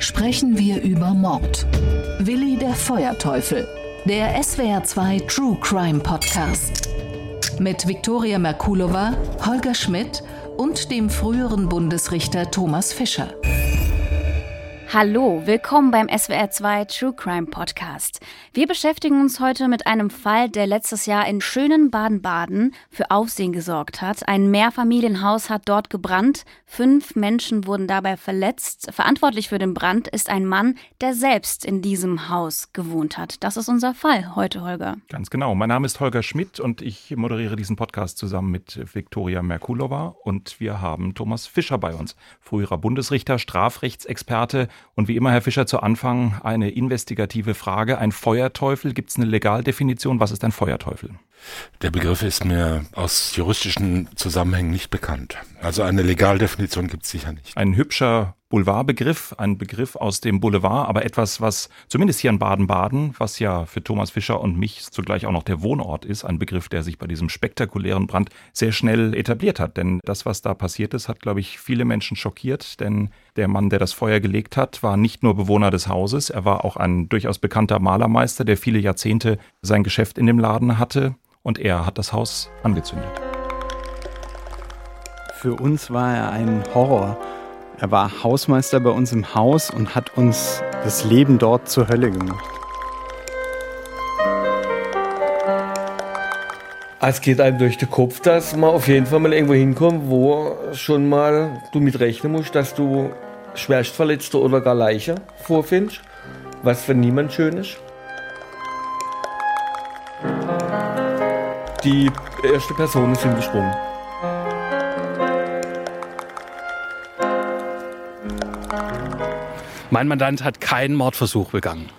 sprechen wir über Mord. Willi der Feuerteufel, der SWR2 True Crime Podcast. Mit Viktoria Merkulova, Holger Schmidt und dem früheren Bundesrichter Thomas Fischer. Hallo, willkommen beim SWR2 True Crime Podcast. Wir beschäftigen uns heute mit einem Fall, der letztes Jahr in schönen Baden-Baden für Aufsehen gesorgt hat. Ein Mehrfamilienhaus hat dort gebrannt. Fünf Menschen wurden dabei verletzt. Verantwortlich für den Brand ist ein Mann, der selbst in diesem Haus gewohnt hat. Das ist unser Fall heute, Holger. Ganz genau. Mein Name ist Holger Schmidt und ich moderiere diesen Podcast zusammen mit Viktoria Merkulova und wir haben Thomas Fischer bei uns, früherer Bundesrichter, Strafrechtsexperte und wie immer, Herr Fischer, zu Anfang eine investigative Frage. Ein Feuerteufel, gibt es eine Legaldefinition? Was ist ein Feuerteufel? Der Begriff ist mir aus juristischen Zusammenhängen nicht bekannt. Also eine Legaldefinition gibt es sicher nicht. Ein hübscher Boulevardbegriff, ein Begriff aus dem Boulevard, aber etwas, was zumindest hier in Baden-Baden, was ja für Thomas Fischer und mich zugleich auch noch der Wohnort ist, ein Begriff, der sich bei diesem spektakulären Brand sehr schnell etabliert hat. Denn das, was da passiert ist, hat, glaube ich, viele Menschen schockiert, denn der Mann, der das Feuer gelegt hat, war nicht nur Bewohner des Hauses, er war auch ein durchaus bekannter Malermeister, der viele Jahrzehnte sein Geschäft in dem Laden hatte und er hat das Haus angezündet. Für uns war er ein Horror. Er war Hausmeister bei uns im Haus und hat uns das Leben dort zur Hölle gemacht. Es geht einem durch den Kopf, dass man auf jeden Fall mal irgendwo hinkommt, wo schon mal du mit rechnen musst, dass du Schwerstverletzte oder gar Leiche vorfindest, was für niemand schön ist. Die erste Personen sind gesprungen. Mein Mandant hat keinen Mordversuch begangen.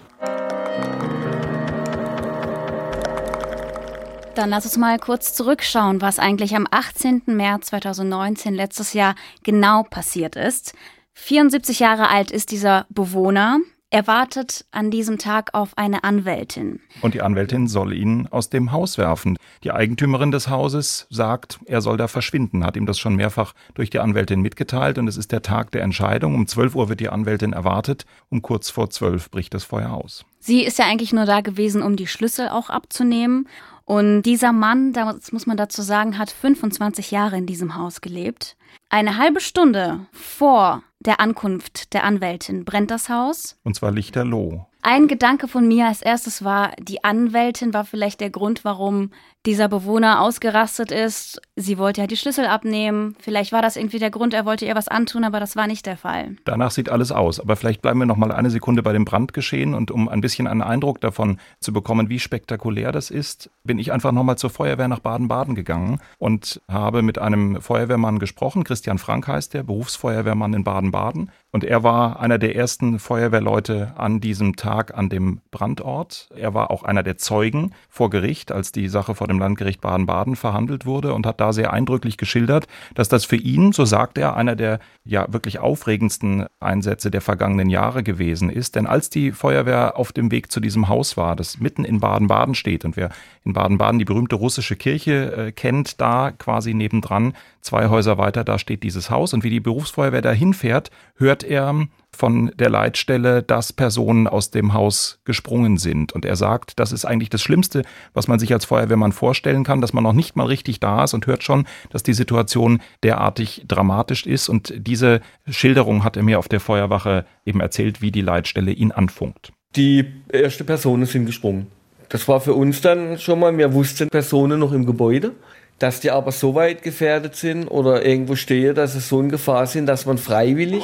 Dann lass uns mal kurz zurückschauen, was eigentlich am 18. März 2019 letztes Jahr genau passiert ist. 74 Jahre alt ist dieser Bewohner. Er wartet an diesem Tag auf eine Anwältin. Und die Anwältin soll ihn aus dem Haus werfen. Die Eigentümerin des Hauses sagt, er soll da verschwinden, hat ihm das schon mehrfach durch die Anwältin mitgeteilt und es ist der Tag der Entscheidung. Um 12 Uhr wird die Anwältin erwartet. Um kurz vor 12 bricht das Feuer aus. Sie ist ja eigentlich nur da gewesen, um die Schlüssel auch abzunehmen. Und dieser Mann, das muss man dazu sagen, hat 25 Jahre in diesem Haus gelebt. Eine halbe Stunde vor der Ankunft der Anwältin brennt das Haus. Und zwar lichterloh. Ein Gedanke von mir als erstes war, die Anwältin war vielleicht der Grund, warum dieser Bewohner ausgerastet ist. Sie wollte ja die Schlüssel abnehmen. Vielleicht war das irgendwie der Grund, er wollte ihr was antun, aber das war nicht der Fall. Danach sieht alles aus. Aber vielleicht bleiben wir noch mal eine Sekunde bei dem Brandgeschehen und um ein bisschen einen Eindruck davon zu bekommen, wie spektakulär das ist, bin ich einfach noch mal zur Feuerwehr nach Baden-Baden gegangen und habe mit einem Feuerwehrmann gesprochen. Christian Frank heißt der, Berufsfeuerwehrmann in Baden-Baden. Und er war einer der ersten Feuerwehrleute an diesem Tag an dem Brandort. Er war auch einer der Zeugen vor Gericht, als die Sache vor dem Landgericht Baden-Baden verhandelt wurde und hat da sehr eindrücklich geschildert, dass das für ihn, so sagt er, einer der ja wirklich aufregendsten Einsätze der vergangenen Jahre gewesen ist. Denn als die Feuerwehr auf dem Weg zu diesem Haus war, das mitten in Baden-Baden steht und wer in Baden-Baden die berühmte russische Kirche äh, kennt, da quasi nebendran, zwei Häuser weiter, da steht dieses Haus und wie die Berufsfeuerwehr da hinfährt, hört er von der Leitstelle, dass Personen aus dem Haus gesprungen sind. Und er sagt, das ist eigentlich das Schlimmste, was man sich als Feuerwehrmann vorstellen kann, dass man noch nicht mal richtig da ist und hört schon, dass die Situation derartig dramatisch ist. Und diese Schilderung hat er mir auf der Feuerwache eben erzählt, wie die Leitstelle ihn anfunkt. Die erste Personen sind gesprungen. Das war für uns dann schon mal, wir wussten Personen noch im Gebäude, dass die aber so weit gefährdet sind oder irgendwo stehen, dass sie so in Gefahr sind, dass man freiwillig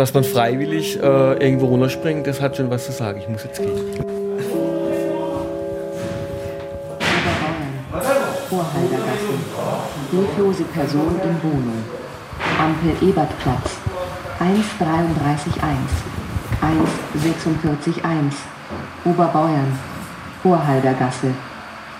dass man freiwillig äh, irgendwo runterspringt, das hat schon was zu sagen. Ich muss jetzt gehen. Vorhaltergasse. Hilflose Person in Wohnung. Ampel Ebertplatz. 1,33,1. 1,46,1. Oberbeuern. Vorhaldergasse.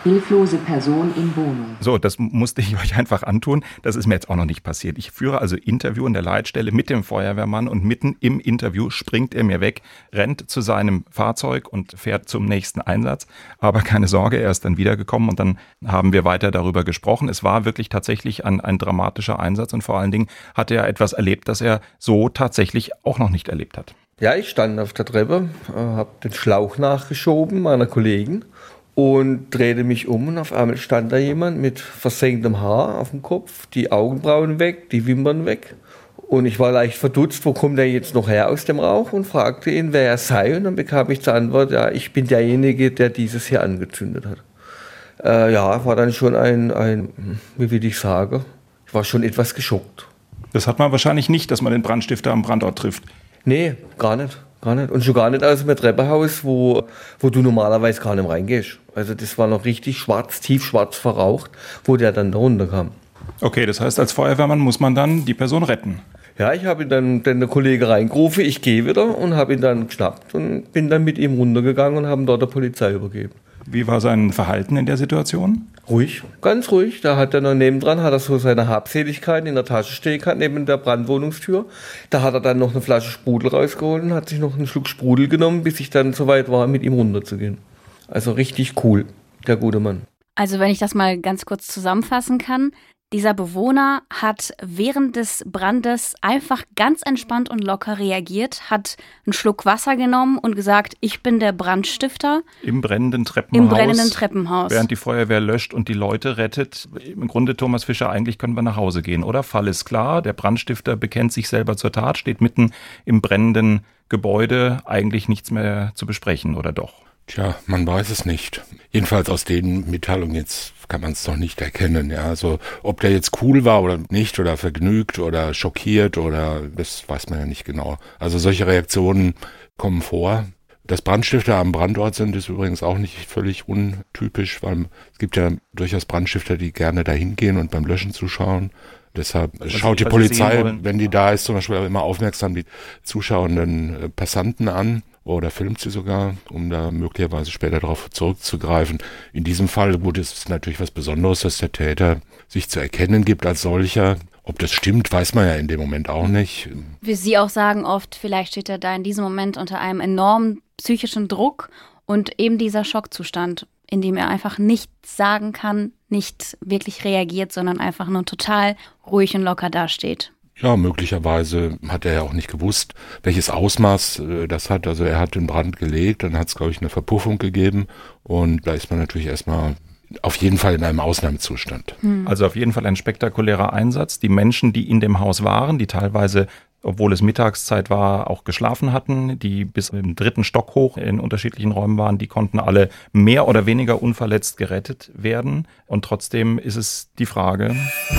Hilflose Person in Wohnung. So, das musste ich euch einfach antun. Das ist mir jetzt auch noch nicht passiert. Ich führe also Interview in der Leitstelle mit dem Feuerwehrmann und mitten im Interview springt er mir weg, rennt zu seinem Fahrzeug und fährt zum nächsten Einsatz. Aber keine Sorge, er ist dann wiedergekommen und dann haben wir weiter darüber gesprochen. Es war wirklich tatsächlich ein, ein dramatischer Einsatz und vor allen Dingen hat er etwas erlebt, das er so tatsächlich auch noch nicht erlebt hat. Ja, ich stand auf der Treppe, äh, habe den Schlauch nachgeschoben meiner Kollegen und drehte mich um und auf einmal stand da jemand mit versenktem Haar auf dem Kopf, die Augenbrauen weg, die Wimpern weg. Und ich war leicht verdutzt, wo kommt er jetzt noch her aus dem Rauch und fragte ihn, wer er sei. Und dann bekam ich zur Antwort, ja, ich bin derjenige, der dieses hier angezündet hat. Äh, ja, war dann schon ein, ein, wie will ich sagen, ich war schon etwas geschockt. Das hat man wahrscheinlich nicht, dass man den Brandstifter am Brandort trifft. Nee, gar nicht. Gar nicht. Und schon gar nicht aus dem Treppenhaus, wo, wo du normalerweise gar nicht reingehst. Also das war noch richtig schwarz, tiefschwarz verraucht, wo der dann da runterkam. Okay, das heißt, als Feuerwehrmann muss man dann die Person retten. Ja, ich habe ihn dann, dann der Kollege reingerufen, ich gehe wieder und habe ihn dann geschnappt und bin dann mit ihm runtergegangen und haben dort der Polizei übergeben. Wie war sein Verhalten in der Situation? Ruhig, ganz ruhig. Da hat er noch nebendran, hat er so seine Habseligkeit in der Tasche stehen gehabt, neben der Brandwohnungstür. Da hat er dann noch eine Flasche Sprudel rausgeholt und hat sich noch einen Schluck Sprudel genommen, bis ich dann soweit war, mit ihm runterzugehen. Also richtig cool, der gute Mann. Also wenn ich das mal ganz kurz zusammenfassen kann, dieser Bewohner hat während des Brandes einfach ganz entspannt und locker reagiert, hat einen Schluck Wasser genommen und gesagt, ich bin der Brandstifter. Im brennenden Treppenhaus. Im brennenden Treppenhaus. Während die Feuerwehr löscht und die Leute rettet. Im Grunde, Thomas Fischer, eigentlich können wir nach Hause gehen, oder? Fall ist klar, der Brandstifter bekennt sich selber zur Tat, steht mitten im brennenden Gebäude, eigentlich nichts mehr zu besprechen, oder doch? Tja, man weiß es nicht. Jedenfalls aus den Mitteilungen jetzt kann man es doch nicht erkennen. Ja, also ob der jetzt cool war oder nicht oder vergnügt oder schockiert oder das weiß man ja nicht genau. Also solche Reaktionen kommen vor. Dass Brandstifter am Brandort sind, ist übrigens auch nicht völlig untypisch, weil es gibt ja durchaus Brandstifter, die gerne dahin gehen und beim Löschen zuschauen. Deshalb was schaut die Polizei, wenn die da ist, zum Beispiel immer aufmerksam die zuschauenden äh, Passanten an oder filmt sie sogar, um da möglicherweise später darauf zurückzugreifen. In diesem Fall, gut, ist es natürlich was Besonderes, dass der Täter sich zu erkennen gibt als solcher. Ob das stimmt, weiß man ja in dem Moment auch nicht. Wie Sie auch sagen oft, vielleicht steht er da in diesem Moment unter einem enormen psychischen Druck und eben dieser Schockzustand, in dem er einfach nichts sagen kann, nicht wirklich reagiert, sondern einfach nur total ruhig und locker dasteht. Ja, möglicherweise hat er ja auch nicht gewusst, welches Ausmaß äh, das hat. Also er hat den Brand gelegt, dann hat es, glaube ich, eine Verpuffung gegeben und da ist man natürlich erstmal auf jeden Fall in einem Ausnahmezustand. Hm. Also auf jeden Fall ein spektakulärer Einsatz. Die Menschen, die in dem Haus waren, die teilweise obwohl es Mittagszeit war, auch geschlafen hatten, die bis im dritten Stock hoch in unterschiedlichen Räumen waren, die konnten alle mehr oder weniger unverletzt gerettet werden. Und trotzdem ist es die Frage.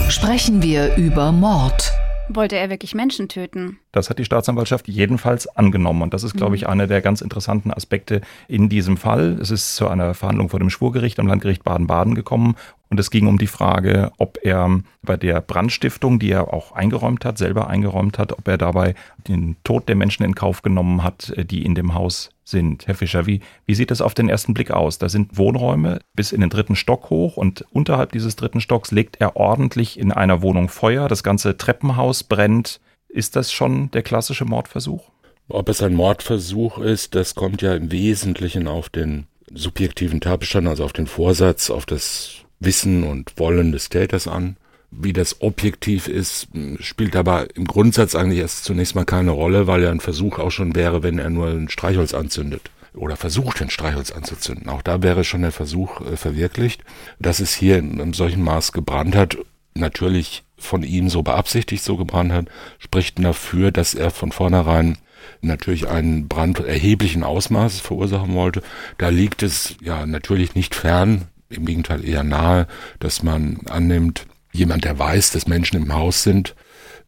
Sprechen wir über Mord. Wollte er wirklich Menschen töten? Das hat die Staatsanwaltschaft jedenfalls angenommen. Und das ist, glaube ich, mhm. einer der ganz interessanten Aspekte in diesem Fall. Es ist zu einer Verhandlung vor dem Schwurgericht am Landgericht Baden-Baden gekommen. Und es ging um die Frage, ob er bei der Brandstiftung, die er auch eingeräumt hat, selber eingeräumt hat, ob er dabei den Tod der Menschen in Kauf genommen hat, die in dem Haus sind. Herr Fischer, wie, wie sieht das auf den ersten Blick aus? Da sind Wohnräume bis in den dritten Stock hoch und unterhalb dieses dritten Stocks legt er ordentlich in einer Wohnung Feuer. Das ganze Treppenhaus brennt. Ist das schon der klassische Mordversuch? Ob es ein Mordversuch ist, das kommt ja im Wesentlichen auf den subjektiven Tatbestand, also auf den Vorsatz, auf das Wissen und Wollen des Täters an. Wie das objektiv ist, spielt aber im Grundsatz eigentlich erst zunächst mal keine Rolle, weil ja ein Versuch auch schon wäre, wenn er nur ein Streichholz anzündet oder versucht, ein Streichholz anzuzünden. Auch da wäre schon der Versuch äh, verwirklicht. Dass es hier in einem solchen Maß gebrannt hat, natürlich von ihm so beabsichtigt so gebrannt hat, spricht dafür, dass er von vornherein natürlich einen Brand erheblichen Ausmaßes verursachen wollte. Da liegt es ja natürlich nicht fern, im Gegenteil eher nahe, dass man annimmt, jemand, der weiß, dass Menschen im Haus sind,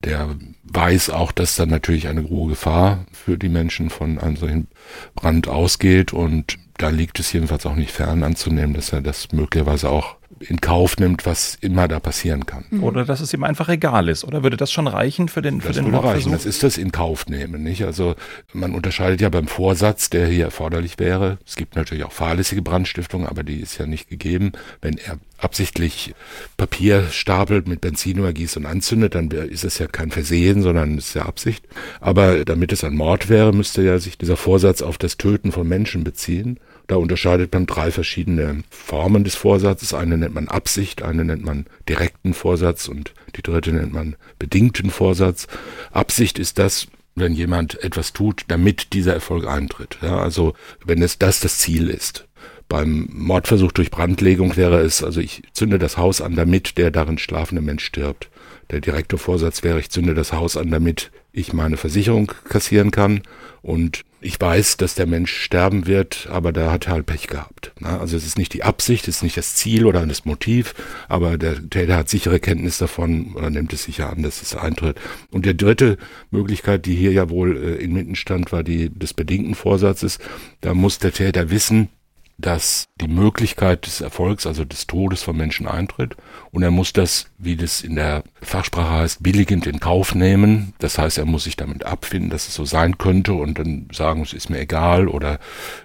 der weiß auch, dass dann natürlich eine hohe Gefahr für die Menschen von einem solchen Brand ausgeht. Und da liegt es jedenfalls auch nicht fern anzunehmen, dass er das möglicherweise auch in Kauf nimmt, was immer da passieren kann. Mhm. Oder dass es ihm einfach egal ist. Oder würde das schon reichen für den, für das den würde reichen. Das ist das in Kauf nehmen, nicht? Also man unterscheidet ja beim Vorsatz, der hier erforderlich wäre. Es gibt natürlich auch fahrlässige Brandstiftung, aber die ist ja nicht gegeben. Wenn er absichtlich Papier stapelt, mit Benzin übergießt und anzündet, dann ist es ja kein Versehen, sondern es ist ja Absicht. Aber damit es ein Mord wäre, müsste ja sich dieser Vorsatz auf das Töten von Menschen beziehen. Da unterscheidet man drei verschiedene Formen des Vorsatzes. Eine nennt man Absicht, eine nennt man direkten Vorsatz und die dritte nennt man bedingten Vorsatz. Absicht ist das, wenn jemand etwas tut, damit dieser Erfolg eintritt. Ja, also wenn es das das Ziel ist. Beim Mordversuch durch Brandlegung wäre es, also ich zünde das Haus an, damit der darin schlafende Mensch stirbt. Der direkte Vorsatz wäre, ich zünde das Haus an, damit ich meine Versicherung kassieren kann und ich weiß, dass der Mensch sterben wird, aber da hat er halt Pech gehabt. Also es ist nicht die Absicht, es ist nicht das Ziel oder das Motiv, aber der Täter hat sichere Kenntnis davon oder nimmt es sicher an, dass es eintritt. Und die dritte Möglichkeit, die hier ja wohl äh, inmitten stand, war die des bedingten Vorsatzes. Da muss der Täter wissen, dass die Möglichkeit des Erfolgs, also des Todes von Menschen eintritt. Und er muss das, wie das in der Fachsprache heißt, billigend in Kauf nehmen. Das heißt, er muss sich damit abfinden, dass es so sein könnte und dann sagen, es ist mir egal oder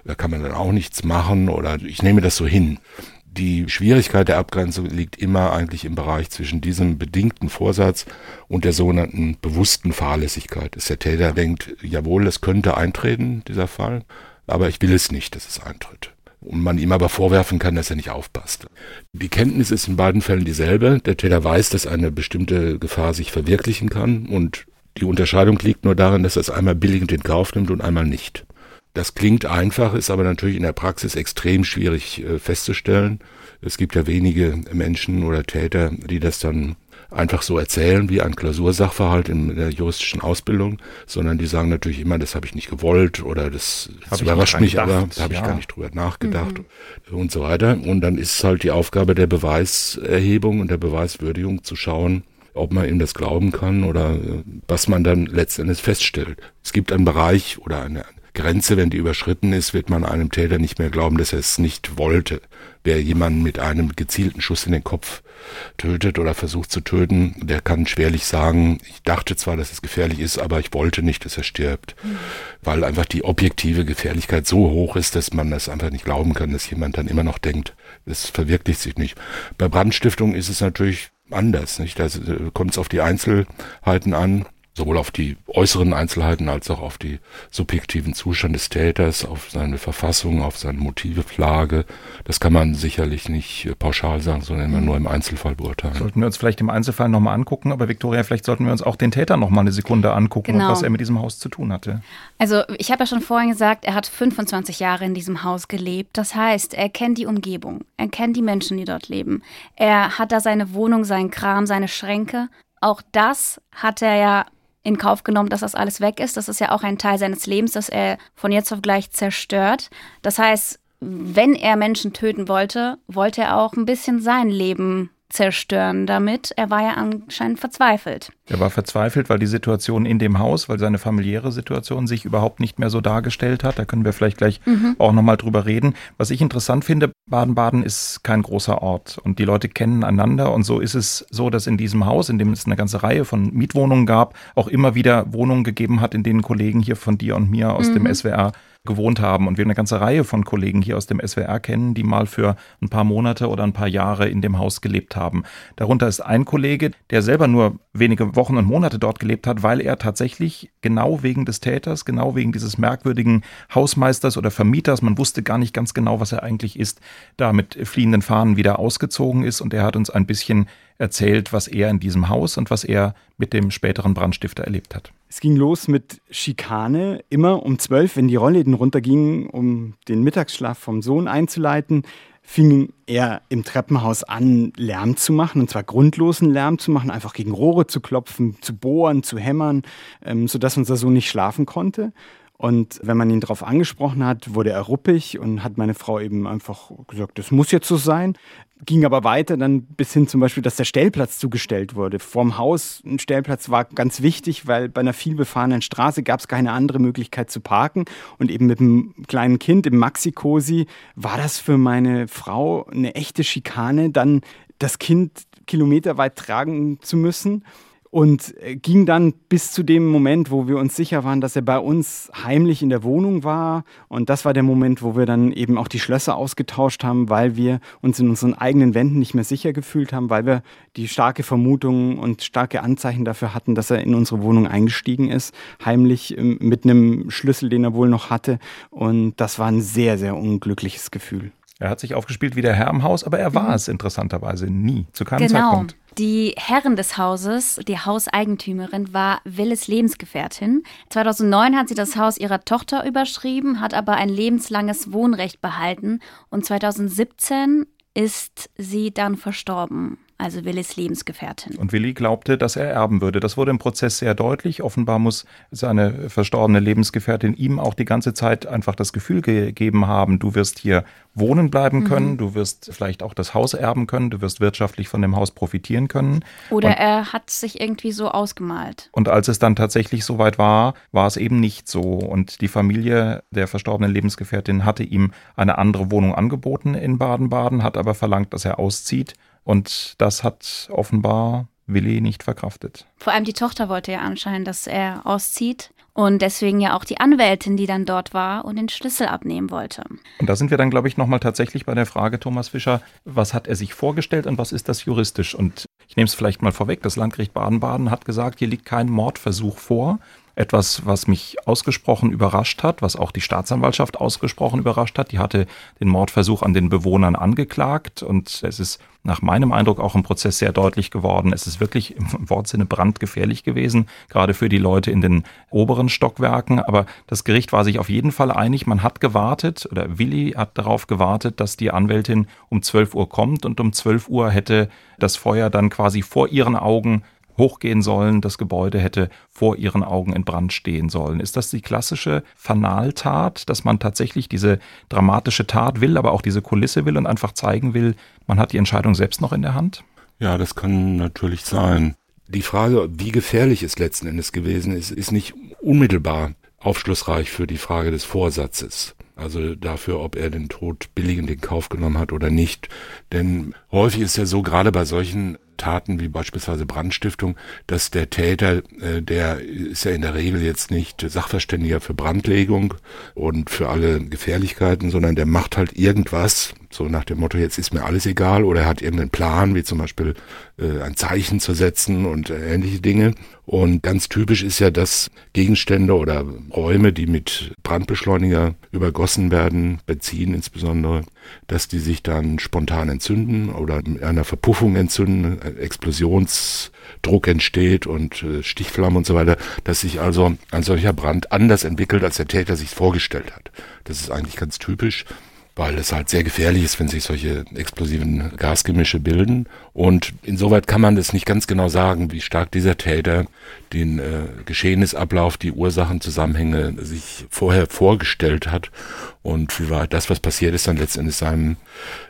da kann man dann auch nichts machen oder ich nehme das so hin. Die Schwierigkeit der Abgrenzung liegt immer eigentlich im Bereich zwischen diesem bedingten Vorsatz und der sogenannten bewussten Fahrlässigkeit. Dass der Täter denkt, jawohl, es könnte eintreten, dieser Fall, aber ich will es nicht, dass es eintritt und man ihm aber vorwerfen kann, dass er nicht aufpasst. Die Kenntnis ist in beiden Fällen dieselbe. Der Täter weiß, dass eine bestimmte Gefahr sich verwirklichen kann und die Unterscheidung liegt nur darin, dass er es einmal billigend in Kauf nimmt und einmal nicht. Das klingt einfach, ist aber natürlich in der Praxis extrem schwierig äh, festzustellen. Es gibt ja wenige Menschen oder Täter, die das dann einfach so erzählen wie ein Klausursachverhalt in der juristischen Ausbildung, sondern die sagen natürlich immer, das habe ich nicht gewollt oder das, das überrascht mich, gedacht, aber da habe ja. ich gar nicht drüber nachgedacht mhm. und so weiter. Und dann ist es halt die Aufgabe der Beweiserhebung und der Beweiswürdigung zu schauen, ob man ihm das glauben kann oder äh, was man dann letztendlich feststellt. Es gibt einen Bereich oder eine Grenze, wenn die überschritten ist, wird man einem Täter nicht mehr glauben, dass er es nicht wollte. Wer jemanden mit einem gezielten Schuss in den Kopf tötet oder versucht zu töten, der kann schwerlich sagen, ich dachte zwar, dass es gefährlich ist, aber ich wollte nicht, dass er stirbt. Mhm. Weil einfach die objektive Gefährlichkeit so hoch ist, dass man das einfach nicht glauben kann, dass jemand dann immer noch denkt, es verwirklicht sich nicht. Bei Brandstiftung ist es natürlich anders, nicht? Da kommt es auf die Einzelheiten an sowohl auf die äußeren Einzelheiten als auch auf die subjektiven Zustand des Täters, auf seine Verfassung, auf seine Motivlage. Das kann man sicherlich nicht äh, pauschal sagen, sondern immer nur im Einzelfall beurteilen. Sollten wir uns vielleicht im Einzelfall nochmal angucken, aber Viktoria, vielleicht sollten wir uns auch den Täter nochmal eine Sekunde angucken, genau. was er mit diesem Haus zu tun hatte. Also ich habe ja schon vorhin gesagt, er hat 25 Jahre in diesem Haus gelebt. Das heißt, er kennt die Umgebung, er kennt die Menschen, die dort leben. Er hat da seine Wohnung, seinen Kram, seine Schränke. Auch das hat er ja in Kauf genommen, dass das alles weg ist. Das ist ja auch ein Teil seines Lebens, das er von jetzt auf gleich zerstört. Das heißt, wenn er Menschen töten wollte, wollte er auch ein bisschen sein Leben zerstören damit. Er war ja anscheinend verzweifelt. Er war verzweifelt, weil die Situation in dem Haus, weil seine familiäre Situation sich überhaupt nicht mehr so dargestellt hat. Da können wir vielleicht gleich mhm. auch nochmal drüber reden. Was ich interessant finde, Baden-Baden ist kein großer Ort und die Leute kennen einander und so ist es so, dass in diesem Haus, in dem es eine ganze Reihe von Mietwohnungen gab, auch immer wieder Wohnungen gegeben hat, in denen Kollegen hier von dir und mir aus mhm. dem SWR gewohnt haben. Und wir eine ganze Reihe von Kollegen hier aus dem SWR kennen, die mal für ein paar Monate oder ein paar Jahre in dem Haus gelebt haben. Darunter ist ein Kollege, der selber nur wenige Wochen und Monate dort gelebt hat, weil er tatsächlich genau wegen des Täters, genau wegen dieses merkwürdigen Hausmeisters oder Vermieters, man wusste gar nicht ganz genau, was er eigentlich ist, da mit fliehenden Fahnen wieder ausgezogen ist. Und er hat uns ein bisschen erzählt, was er in diesem Haus und was er mit dem späteren Brandstifter erlebt hat. Es ging los mit Schikane. Immer um zwölf, wenn die Rollläden runtergingen, um den Mittagsschlaf vom Sohn einzuleiten, fing er im Treppenhaus an, Lärm zu machen, und zwar grundlosen Lärm zu machen, einfach gegen Rohre zu klopfen, zu bohren, zu hämmern, ähm, sodass unser Sohn nicht schlafen konnte. Und wenn man ihn darauf angesprochen hat, wurde er ruppig und hat meine Frau eben einfach gesagt, das muss jetzt so sein. Ging aber weiter dann bis hin zum Beispiel, dass der Stellplatz zugestellt wurde. Vorm Haus ein Stellplatz war ganz wichtig, weil bei einer vielbefahrenen Straße gab es keine andere Möglichkeit zu parken. Und eben mit einem kleinen Kind im Maxi-Cosi war das für meine Frau eine echte Schikane, dann das Kind kilometerweit tragen zu müssen und äh, ging dann bis zu dem Moment, wo wir uns sicher waren, dass er bei uns heimlich in der Wohnung war. Und das war der Moment, wo wir dann eben auch die Schlösser ausgetauscht haben, weil wir uns in unseren eigenen Wänden nicht mehr sicher gefühlt haben, weil wir die starke Vermutung und starke Anzeichen dafür hatten, dass er in unsere Wohnung eingestiegen ist, heimlich ähm, mit einem Schlüssel, den er wohl noch hatte. Und das war ein sehr, sehr unglückliches Gefühl. Er hat sich aufgespielt wie der Herr im Haus, aber er war mhm. es interessanterweise nie, zu keinem genau. Zeitpunkt. Die Herrin des Hauses, die Hauseigentümerin, war Willis Lebensgefährtin. 2009 hat sie das Haus ihrer Tochter überschrieben, hat aber ein lebenslanges Wohnrecht behalten und 2017 ist sie dann verstorben also Willis Lebensgefährtin. Und Willi glaubte, dass er erben würde. Das wurde im Prozess sehr deutlich. Offenbar muss seine verstorbene Lebensgefährtin ihm auch die ganze Zeit einfach das Gefühl gegeben haben, du wirst hier wohnen bleiben können, mhm. du wirst vielleicht auch das Haus erben können, du wirst wirtschaftlich von dem Haus profitieren können. Oder und, er hat sich irgendwie so ausgemalt. Und als es dann tatsächlich soweit war, war es eben nicht so. Und die Familie der verstorbenen Lebensgefährtin hatte ihm eine andere Wohnung angeboten in Baden-Baden, hat aber verlangt, dass er auszieht und das hat offenbar Willi nicht verkraftet. Vor allem die Tochter wollte ja anscheinend, dass er auszieht. Und deswegen ja auch die Anwältin, die dann dort war und den Schlüssel abnehmen wollte. Und da sind wir dann, glaube ich, nochmal tatsächlich bei der Frage, Thomas Fischer, was hat er sich vorgestellt und was ist das juristisch? Und ich nehme es vielleicht mal vorweg, das Landgericht Baden-Baden hat gesagt, hier liegt kein Mordversuch vor etwas, was mich ausgesprochen überrascht hat, was auch die Staatsanwaltschaft ausgesprochen überrascht hat. Die hatte den Mordversuch an den Bewohnern angeklagt und es ist nach meinem Eindruck auch im Prozess sehr deutlich geworden. Es ist wirklich im Wortsinne brandgefährlich gewesen, gerade für die Leute in den oberen Stockwerken. Aber das Gericht war sich auf jeden Fall einig. Man hat gewartet oder Willi hat darauf gewartet, dass die Anwältin um 12 Uhr kommt und um 12 Uhr hätte das Feuer dann quasi vor ihren Augen hochgehen sollen, das Gebäude hätte vor ihren Augen in Brand stehen sollen. Ist das die klassische Fanaltat, dass man tatsächlich diese dramatische Tat will, aber auch diese Kulisse will und einfach zeigen will, man hat die Entscheidung selbst noch in der Hand? Ja, das kann natürlich sein. Die Frage, wie gefährlich es letzten Endes gewesen ist, ist nicht unmittelbar aufschlussreich für die Frage des Vorsatzes. Also dafür, ob er den Tod billigend in Kauf genommen hat oder nicht. Denn häufig ist ja so, gerade bei solchen Taten wie beispielsweise Brandstiftung, dass der Täter, äh, der ist ja in der Regel jetzt nicht Sachverständiger für Brandlegung und für alle Gefährlichkeiten, sondern der macht halt irgendwas, so nach dem Motto, jetzt ist mir alles egal, oder er hat irgendeinen Plan, wie zum Beispiel äh, ein Zeichen zu setzen und äh, ähnliche Dinge. Und ganz typisch ist ja, dass Gegenstände oder Räume, die mit Brandbeschleuniger übergossen werden, Benzin insbesondere, dass die sich dann spontan entzünden oder mit einer Verpuffung entzünden, Explosionsdruck entsteht und äh, Stichflammen und so weiter, dass sich also ein solcher Brand anders entwickelt, als der Täter sich vorgestellt hat. Das ist eigentlich ganz typisch weil es halt sehr gefährlich ist, wenn sich solche explosiven Gasgemische bilden. Und insoweit kann man das nicht ganz genau sagen, wie stark dieser Täter den äh, Geschehnisablauf, die Ursachenzusammenhänge sich vorher vorgestellt hat und wie weit das, was passiert ist, dann letztendlich seinem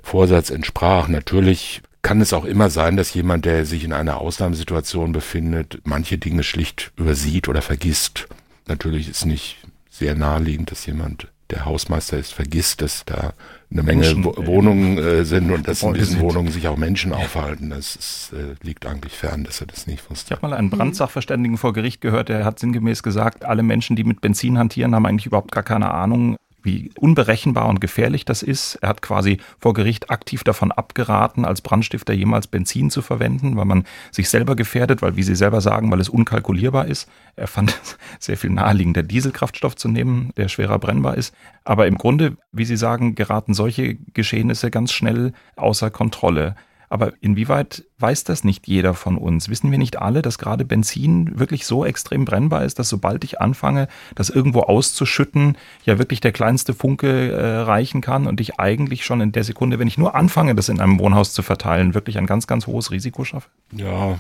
Vorsatz entsprach. Natürlich kann es auch immer sein, dass jemand, der sich in einer Ausnahmesituation befindet, manche Dinge schlicht übersieht oder vergisst. Natürlich ist nicht sehr naheliegend, dass jemand der Hausmeister ist, vergisst, dass da eine Menge Menschen, Wohnungen äh, sind und dass in diesen Wohnungen sich auch Menschen aufhalten. Das ist, äh, liegt eigentlich fern, dass er das nicht wusste. Ich habe mal einen Brandsachverständigen vor Gericht gehört, der hat sinngemäß gesagt, alle Menschen, die mit Benzin hantieren, haben eigentlich überhaupt gar keine Ahnung, wie unberechenbar und gefährlich das ist. Er hat quasi vor Gericht aktiv davon abgeraten, als Brandstifter jemals Benzin zu verwenden, weil man sich selber gefährdet, weil, wie Sie selber sagen, weil es unkalkulierbar ist. Er fand es sehr viel naheliegender, Dieselkraftstoff zu nehmen, der schwerer brennbar ist. Aber im Grunde, wie Sie sagen, geraten solche Geschehnisse ganz schnell außer Kontrolle. Aber inwieweit weiß das nicht jeder von uns? Wissen wir nicht alle, dass gerade Benzin wirklich so extrem brennbar ist, dass sobald ich anfange, das irgendwo auszuschütten, ja wirklich der kleinste Funke äh, reichen kann und ich eigentlich schon in der Sekunde, wenn ich nur anfange, das in einem Wohnhaus zu verteilen, wirklich ein ganz, ganz hohes Risiko schaffe? Ja,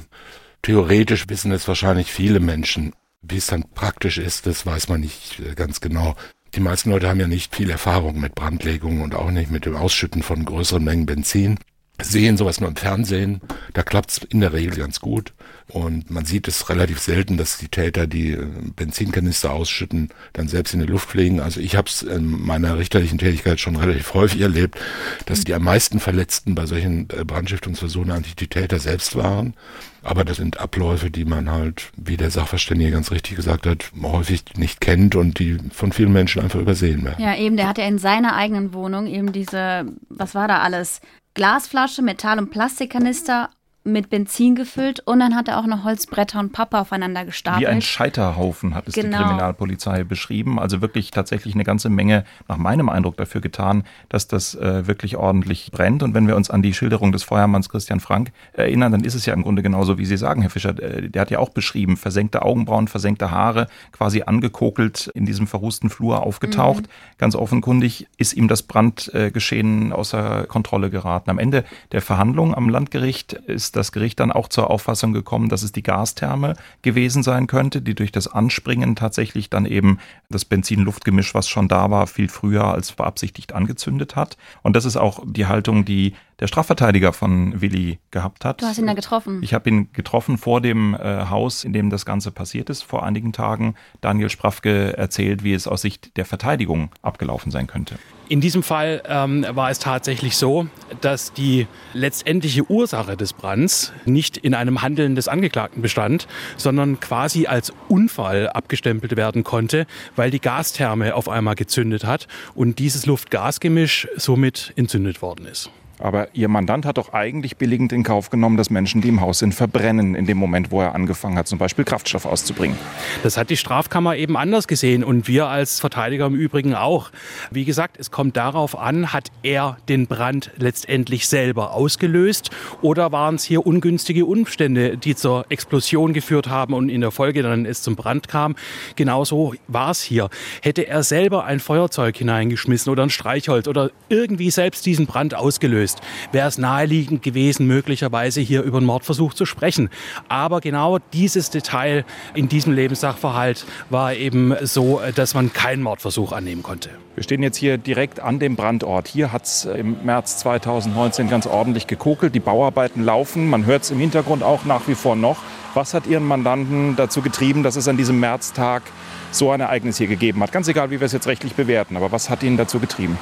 theoretisch wissen es wahrscheinlich viele Menschen. Wie es dann praktisch ist, das weiß man nicht äh, ganz genau. Die meisten Leute haben ja nicht viel Erfahrung mit Brandlegungen und auch nicht mit dem Ausschütten von größeren Mengen Benzin sehen sowas nur im Fernsehen. Da klappt es in der Regel ganz gut. Und man sieht es relativ selten, dass die Täter, die äh, Benzinkanister ausschütten, dann selbst in die Luft fliegen. Also ich habe es in meiner richterlichen Tätigkeit schon relativ häufig erlebt, dass die am meisten Verletzten bei solchen äh, Brandstiftungsversuchen eigentlich die Täter selbst waren. Aber das sind Abläufe, die man halt, wie der Sachverständige ganz richtig gesagt hat, häufig nicht kennt und die von vielen Menschen einfach übersehen werden. Ja, eben, der hat ja in seiner eigenen Wohnung eben diese, was war da alles? Glasflasche, Metall- und Plastikkanister mit Benzin gefüllt und dann hat er auch noch Holzbretter und Pappe aufeinander gestapelt. Wie ein Scheiterhaufen hat es genau. die Kriminalpolizei beschrieben. Also wirklich tatsächlich eine ganze Menge nach meinem Eindruck dafür getan, dass das äh, wirklich ordentlich brennt. Und wenn wir uns an die Schilderung des Feuermanns Christian Frank erinnern, dann ist es ja im Grunde genauso, wie Sie sagen, Herr Fischer. Äh, der hat ja auch beschrieben, versenkte Augenbrauen, versenkte Haare, quasi angekokelt in diesem verrußten Flur aufgetaucht. Mhm. Ganz offenkundig ist ihm das Brandgeschehen außer Kontrolle geraten. Am Ende der Verhandlung am Landgericht ist das Gericht dann auch zur Auffassung gekommen, dass es die Gastherme gewesen sein könnte, die durch das Anspringen tatsächlich dann eben das Benzin-Luft-Gemisch, was schon da war, viel früher als beabsichtigt angezündet hat. Und das ist auch die Haltung, die der Strafverteidiger von Willi gehabt hat. Du hast ihn da getroffen. Ich habe ihn getroffen vor dem äh, Haus, in dem das Ganze passiert ist, vor einigen Tagen. Daniel Sprafke erzählt, wie es aus Sicht der Verteidigung abgelaufen sein könnte. In diesem Fall ähm, war es tatsächlich so, dass die letztendliche Ursache des Brands nicht in einem Handeln des Angeklagten bestand, sondern quasi als Unfall abgestempelt werden konnte, weil die Gastherme auf einmal gezündet hat und dieses Luft-Gas-Gemisch somit entzündet worden ist. Aber Ihr Mandant hat doch eigentlich billigend in Kauf genommen, dass Menschen, die im Haus sind, verbrennen in dem Moment, wo er angefangen hat, zum Beispiel Kraftstoff auszubringen. Das hat die Strafkammer eben anders gesehen und wir als Verteidiger im Übrigen auch. Wie gesagt, es kommt darauf an, hat er den Brand letztendlich selber ausgelöst oder waren es hier ungünstige Umstände, die zur Explosion geführt haben und in der Folge dann es zum Brand kam. Genauso war es hier. Hätte er selber ein Feuerzeug hineingeschmissen oder ein Streichholz oder irgendwie selbst diesen Brand ausgelöst, ist, wäre es naheliegend gewesen, möglicherweise hier über einen Mordversuch zu sprechen. Aber genau dieses Detail in diesem Lebenssachverhalt war eben so, dass man keinen Mordversuch annehmen konnte. Wir stehen jetzt hier direkt an dem Brandort. Hier hat es im März 2019 ganz ordentlich gekokelt. Die Bauarbeiten laufen. Man hört es im Hintergrund auch nach wie vor noch. Was hat Ihren Mandanten dazu getrieben, dass es an diesem Märztag so ein Ereignis hier gegeben hat? Ganz egal, wie wir es jetzt rechtlich bewerten, aber was hat ihn dazu getrieben?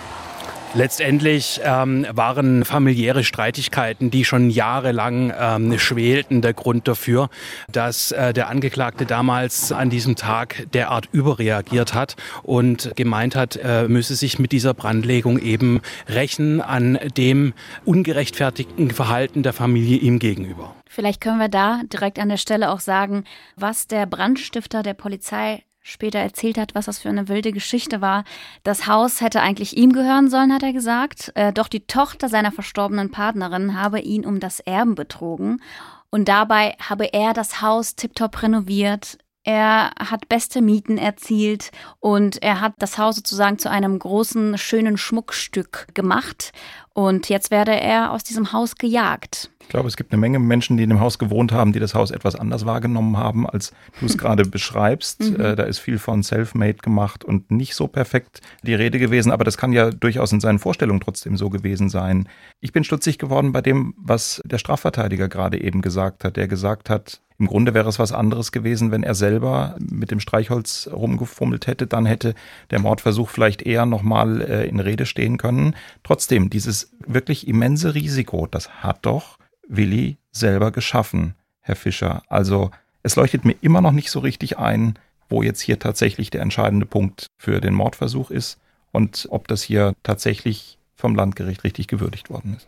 Letztendlich ähm, waren familiäre Streitigkeiten, die schon jahrelang ähm, schwelten, der Grund dafür, dass äh, der Angeklagte damals an diesem Tag derart überreagiert hat und gemeint hat, er müsse sich mit dieser Brandlegung eben rächen an dem ungerechtfertigten Verhalten der Familie ihm gegenüber. Vielleicht können wir da direkt an der Stelle auch sagen, was der Brandstifter der Polizei später erzählt hat, was das für eine wilde Geschichte war. Das Haus hätte eigentlich ihm gehören sollen, hat er gesagt. Äh, doch die Tochter seiner verstorbenen Partnerin habe ihn um das Erben betrogen. Und dabei habe er das Haus tiptop renoviert. Er hat beste Mieten erzielt und er hat das Haus sozusagen zu einem großen, schönen Schmuckstück gemacht. Und jetzt werde er aus diesem Haus gejagt. Ich glaube, es gibt eine Menge Menschen, die in dem Haus gewohnt haben, die das Haus etwas anders wahrgenommen haben, als du es gerade beschreibst. Mhm. Äh, da ist viel von Selfmade gemacht und nicht so perfekt die Rede gewesen, aber das kann ja durchaus in seinen Vorstellungen trotzdem so gewesen sein. Ich bin stutzig geworden bei dem, was der Strafverteidiger gerade eben gesagt hat. Der gesagt hat, im Grunde wäre es was anderes gewesen, wenn er selber mit dem Streichholz rumgefummelt hätte. Dann hätte der Mordversuch vielleicht eher nochmal äh, in Rede stehen können. Trotzdem, dieses wirklich immense Risiko, das hat doch Willi selber geschaffen, Herr Fischer. Also es leuchtet mir immer noch nicht so richtig ein, wo jetzt hier tatsächlich der entscheidende Punkt für den Mordversuch ist und ob das hier tatsächlich vom Landgericht richtig gewürdigt worden ist.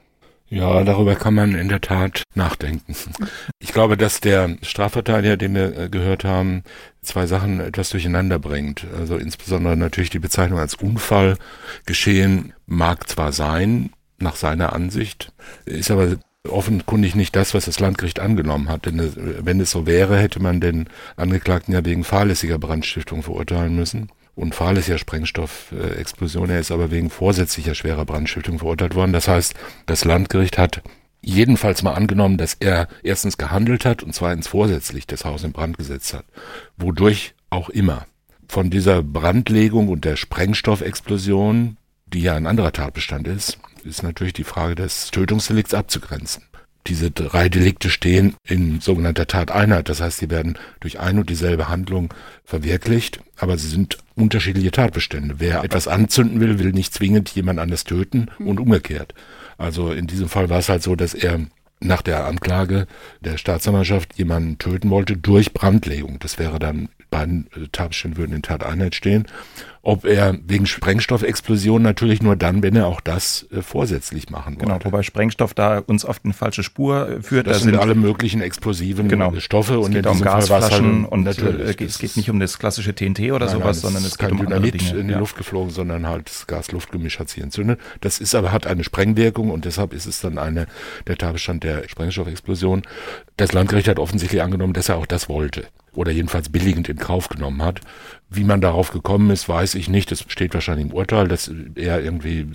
Ja, darüber kann man in der Tat nachdenken. Ich glaube, dass der Strafverteidiger, den wir äh, gehört haben, zwei Sachen etwas durcheinander bringt. Also insbesondere natürlich die Bezeichnung als Unfall geschehen mag zwar sein, nach seiner Ansicht, ist aber offenkundig nicht das, was das Landgericht angenommen hat. Denn wenn es so wäre, hätte man den Angeklagten ja wegen fahrlässiger Brandstiftung verurteilen müssen. Und fahrlässiger Sprengstoffexplosion. Er ist aber wegen vorsätzlicher schwerer Brandstiftung verurteilt worden. Das heißt, das Landgericht hat jedenfalls mal angenommen, dass er erstens gehandelt hat und zweitens vorsätzlich das Haus in Brand gesetzt hat. Wodurch auch immer. Von dieser Brandlegung und der Sprengstoffexplosion, die ja ein anderer Tatbestand ist, ist natürlich die Frage des Tötungsdelikts abzugrenzen. Diese drei Delikte stehen in sogenannter Tateinheit. Das heißt, sie werden durch ein und dieselbe Handlung verwirklicht, aber sie sind unterschiedliche Tatbestände. Wer etwas anzünden will, will nicht zwingend jemand anders töten und umgekehrt. Also in diesem Fall war es halt so, dass er nach der Anklage der Staatsanwaltschaft jemanden töten wollte durch Brandlegung. Das wäre dann beiden Tatbeständen würden in Tateinheit stehen ob er wegen Sprengstoffexplosion natürlich nur dann, wenn er auch das äh, vorsätzlich machen genau, wollte. Genau, wobei Sprengstoff da uns auf eine falsche Spur äh, führt. Das da sind, alle möglichen explosiven genau. Stoffe und geht um Gasflaschen und natürlich, äh, es geht nicht um das klassische TNT oder nein, sowas, nein, sondern es geht um Dynamit andere Dinge. in die ja. Luft geflogen, sondern halt das Gas-Luft-Gemisch hat sich entzündet. Das ist aber hat eine Sprengwirkung und deshalb ist es dann eine der Tatbestand der Sprengstoffexplosion. Das Landgericht hat offensichtlich angenommen, dass er auch das wollte oder jedenfalls billigend in Kauf genommen hat. Wie man darauf gekommen ist, weiß ich nicht. Das steht wahrscheinlich im Urteil, dass er irgendwie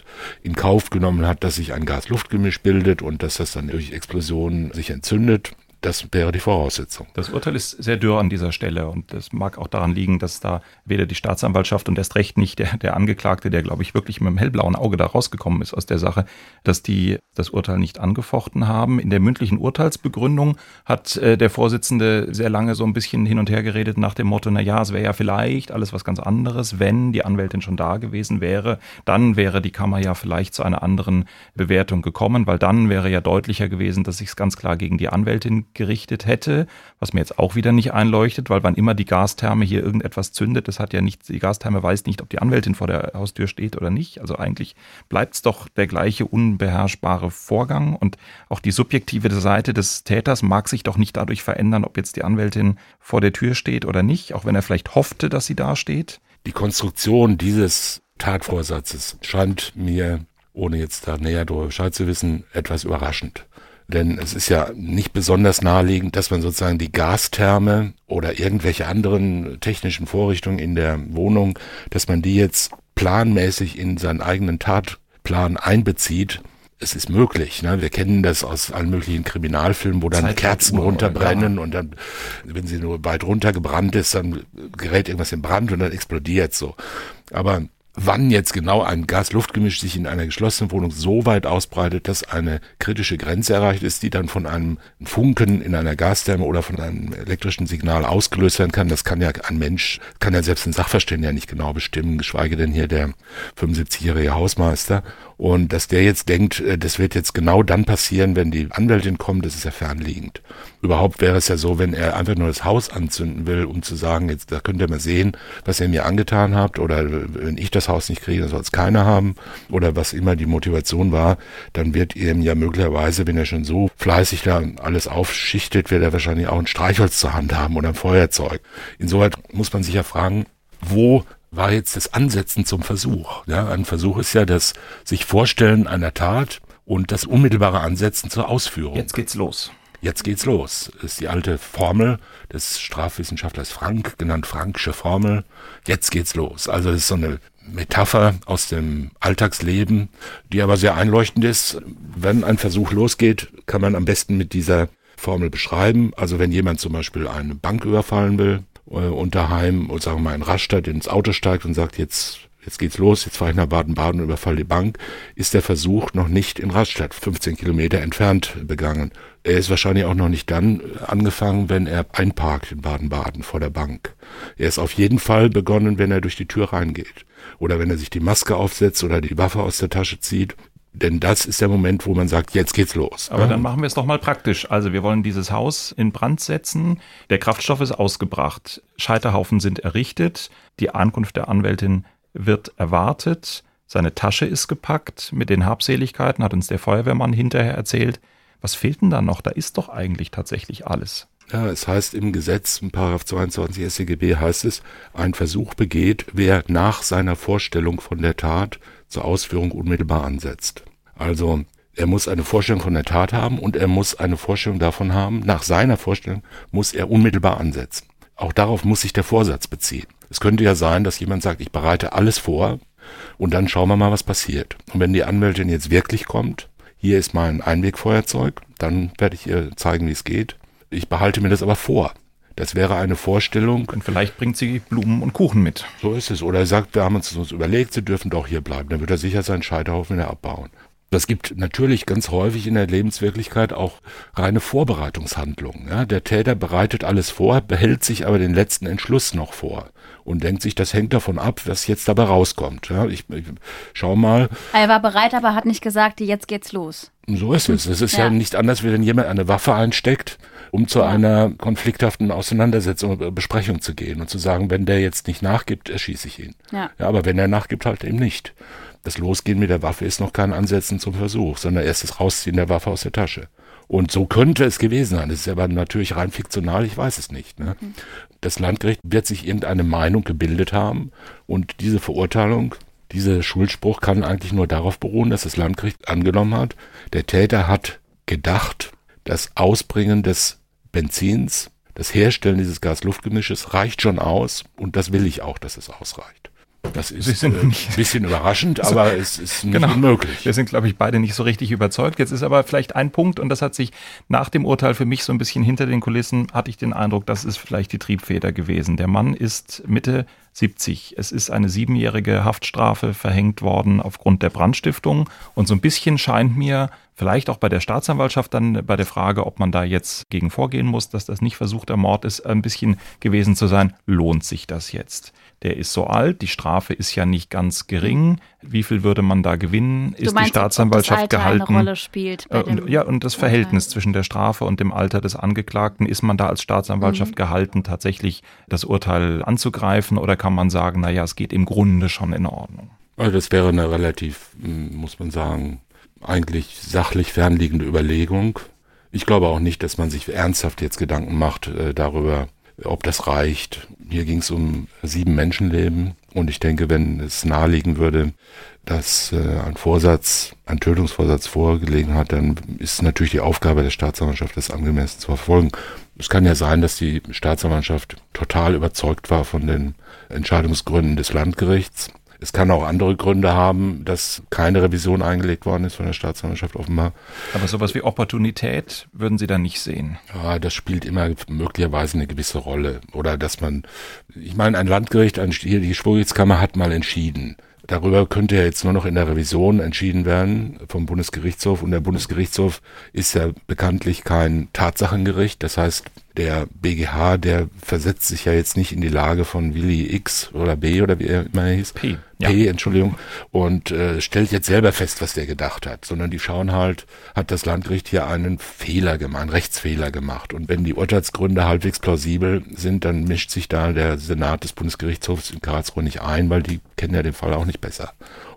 in Kauf genommen hat, dass sich ein Gas-Luft-Gemisch bildet und dass das dann durch Explosionen sich entzündet. Das wäre die Voraussetzung. Das Urteil ist sehr dürr an dieser Stelle und das mag auch daran liegen, dass da weder die Staatsanwaltschaft und erst recht nicht der, der Angeklagte, der glaube ich wirklich mit einem hellblauen Auge da rausgekommen ist aus der Sache, dass die das Urteil nicht angefochten haben. In der mündlichen Urteilsbegründung hat äh, der Vorsitzende sehr lange so ein bisschen hin und her geredet nach dem Motto, na ja, es wäre ja vielleicht alles was ganz anderes, wenn die Anwältin schon da gewesen wäre, dann wäre die Kammer ja vielleicht zu einer anderen Bewertung gekommen, weil dann wäre ja deutlicher gewesen, dass sich es ganz klar gegen die Anwältin gerichtet hätte, was mir jetzt auch wieder nicht einleuchtet, weil wann immer die Gastherme hier irgendetwas zündet, das hat ja nicht, die Gastherme weiß nicht, ob die Anwältin vor der Haustür steht oder nicht. Also eigentlich bleibt es doch der gleiche unbeherrschbare Vorgang und auch die subjektive Seite des Täters mag sich doch nicht dadurch verändern, ob jetzt die Anwältin vor der Tür steht oder nicht, auch wenn er vielleicht hoffte, dass sie da steht. Die Konstruktion dieses Tatvorsatzes scheint mir, ohne jetzt da näher darüber Bescheid zu wissen, etwas überraschend. Denn es ist ja nicht besonders naheliegend, dass man sozusagen die Gastherme oder irgendwelche anderen technischen Vorrichtungen in der Wohnung, dass man die jetzt planmäßig in seinen eigenen Tatplan einbezieht. Es ist möglich. Ne? Wir kennen das aus allen möglichen Kriminalfilmen, wo dann Kerzen runterbrennen ja. und dann, wenn sie nur weit runter gebrannt ist, dann gerät irgendwas in Brand und dann explodiert so. Aber wann jetzt genau ein Gas-Luft-Gemisch sich in einer geschlossenen Wohnung so weit ausbreitet, dass eine kritische Grenze erreicht ist, die dann von einem Funken in einer Gastherme oder von einem elektrischen Signal ausgelöst werden kann. Das kann ja ein Mensch, kann ja selbst ein Sachverständiger nicht genau bestimmen, geschweige denn hier der 75-jährige Hausmeister. Und dass der jetzt denkt, äh, das wird jetzt genau dann passieren, wenn die Anwältin kommt, das ist ja fernliegend. Überhaupt wäre es ja so, wenn er einfach nur das Haus anzünden will, um zu sagen, jetzt da könnt ihr mal sehen, was ihr mir angetan habt, oder wenn ich das Haus nicht kriege, dann soll es keiner haben, oder was immer die Motivation war, dann wird ihm ja möglicherweise, wenn er schon so fleißig da alles aufschichtet, wird er wahrscheinlich auch ein Streichholz zur Hand haben oder ein Feuerzeug. Insoweit muss man sich ja fragen, wo war jetzt das Ansetzen zum Versuch. Ja, ein Versuch ist ja das sich Vorstellen einer Tat und das unmittelbare Ansetzen zur Ausführung. Jetzt geht's los. Jetzt geht's los. Das ist die alte Formel des Strafwissenschaftlers Frank, genannt Franksche Formel. Jetzt geht's los. Also das ist so eine Metapher aus dem Alltagsleben, die aber sehr einleuchtend ist. Wenn ein Versuch losgeht, kann man am besten mit dieser Formel beschreiben. Also wenn jemand zum Beispiel eine Bank überfallen will, und daheim, und sagen wir mal in Rastatt ins Auto steigt und sagt, jetzt jetzt geht's los, jetzt fahre ich nach Baden-Baden und überfall die Bank, ist der Versuch noch nicht in Rastatt, 15 Kilometer entfernt, begangen. Er ist wahrscheinlich auch noch nicht dann angefangen, wenn er einparkt in Baden-Baden vor der Bank. Er ist auf jeden Fall begonnen, wenn er durch die Tür reingeht. Oder wenn er sich die Maske aufsetzt oder die Waffe aus der Tasche zieht denn das ist der Moment, wo man sagt, jetzt geht's los. Aber dann machen wir es doch mal praktisch. Also wir wollen dieses Haus in Brand setzen. Der Kraftstoff ist ausgebracht. Scheiterhaufen sind errichtet. Die Ankunft der Anwältin wird erwartet. Seine Tasche ist gepackt mit den Habseligkeiten, hat uns der Feuerwehrmann hinterher erzählt. Was fehlt denn da noch? Da ist doch eigentlich tatsächlich alles. Ja, es heißt im Gesetz, in 22 StGB heißt es, ein Versuch begeht, wer nach seiner Vorstellung von der Tat zur Ausführung unmittelbar ansetzt. Also er muss eine Vorstellung von der Tat haben und er muss eine Vorstellung davon haben, nach seiner Vorstellung muss er unmittelbar ansetzen. Auch darauf muss sich der Vorsatz beziehen. Es könnte ja sein, dass jemand sagt, ich bereite alles vor und dann schauen wir mal, was passiert. Und wenn die Anwältin jetzt wirklich kommt, hier ist mein Einwegfeuerzeug, dann werde ich ihr zeigen, wie es geht. Ich behalte mir das aber vor. Das wäre eine Vorstellung. Und vielleicht bringt sie Blumen und Kuchen mit. So ist es. Oder er sagt, wir haben uns das überlegt, sie dürfen doch hier bleiben. Dann wird er sicher seinen Scheiterhaufen wieder abbauen. Das gibt natürlich ganz häufig in der Lebenswirklichkeit auch reine Vorbereitungshandlungen. Ja, der Täter bereitet alles vor, behält sich aber den letzten Entschluss noch vor und denkt sich, das hängt davon ab, was jetzt dabei rauskommt. Ja, ich, ich schau mal. Er war bereit, aber hat nicht gesagt, jetzt geht's los. So ist es. Es ist ja, ja nicht anders, wie wenn jemand eine Waffe einsteckt, um zu einer konflikthaften Auseinandersetzung, oder Besprechung zu gehen und zu sagen, wenn der jetzt nicht nachgibt, erschieße ich ihn. Ja. ja aber wenn er nachgibt, halt eben nicht. Das Losgehen mit der Waffe ist noch kein Ansetzen zum Versuch, sondern erst das Rausziehen der Waffe aus der Tasche. Und so könnte es gewesen sein. Das ist aber natürlich rein fiktional, ich weiß es nicht. Ne? Mhm. Das Landgericht wird sich irgendeine Meinung gebildet haben und diese Verurteilung, dieser Schuldspruch kann eigentlich nur darauf beruhen, dass das Landgericht angenommen hat, der Täter hat gedacht, das Ausbringen des Benzins, das Herstellen dieses Gas-Luft-Gemisches reicht schon aus und das will ich auch, dass es ausreicht. Das ist äh, ein bisschen überraschend, so, aber es ist nicht genau. unmöglich. Wir sind, glaube ich, beide nicht so richtig überzeugt. Jetzt ist aber vielleicht ein Punkt, und das hat sich nach dem Urteil für mich so ein bisschen hinter den Kulissen, hatte ich den Eindruck, das ist vielleicht die Triebfeder gewesen. Der Mann ist Mitte 70. Es ist eine siebenjährige Haftstrafe verhängt worden aufgrund der Brandstiftung. Und so ein bisschen scheint mir, vielleicht auch bei der Staatsanwaltschaft dann bei der Frage, ob man da jetzt gegen vorgehen muss, dass das nicht versuchter Mord ist, ein bisschen gewesen zu sein, lohnt sich das jetzt? Der ist so alt, die Strafe ist ja nicht ganz gering. Wie viel würde man da gewinnen? Ist meinst, die Staatsanwaltschaft ob das Alter gehalten? Eine Rolle spielt äh, und, ja, und das Verhältnis zwischen der Strafe und dem Alter des Angeklagten, ist man da als Staatsanwaltschaft mhm. gehalten, tatsächlich das Urteil anzugreifen oder kann man sagen, naja, es geht im Grunde schon in Ordnung? Also das wäre eine relativ, hm, muss man sagen, eigentlich sachlich fernliegende Überlegung. Ich glaube auch nicht, dass man sich ernsthaft jetzt Gedanken macht äh, darüber, ob das reicht. Hier ging es um sieben Menschenleben und ich denke, wenn es naheliegen würde, dass äh, ein Vorsatz, ein Tötungsvorsatz vorgelegen hat, dann ist natürlich die Aufgabe der Staatsanwaltschaft, das angemessen zu verfolgen. Es kann ja sein, dass die Staatsanwaltschaft total überzeugt war von den Entscheidungsgründen des Landgerichts es kann auch andere Gründe haben, dass keine Revision eingelegt worden ist von der Staatsanwaltschaft offenbar. Aber sowas wie Opportunität würden Sie da nicht sehen? Ja, das spielt immer möglicherweise eine gewisse Rolle. Oder dass man, ich meine, ein Landgericht, hier die Schwurgerichtskammer hat mal entschieden. Darüber könnte ja jetzt nur noch in der Revision entschieden werden vom Bundesgerichtshof. Und der Bundesgerichtshof ist ja bekanntlich kein Tatsachengericht. Das heißt, der BGH, der versetzt sich ja jetzt nicht in die Lage von Willi X oder B oder wie er immer hieß. P. Ja. P, Entschuldigung. Und äh, stellt jetzt selber fest, was der gedacht hat, sondern die schauen halt, hat das Landgericht hier einen Fehler gemacht, einen Rechtsfehler gemacht. Und wenn die Urteilsgründe halbwegs plausibel sind, dann mischt sich da der Senat des Bundesgerichtshofs in Karlsruhe nicht ein, weil die kennen ja den Fall auch nicht besser.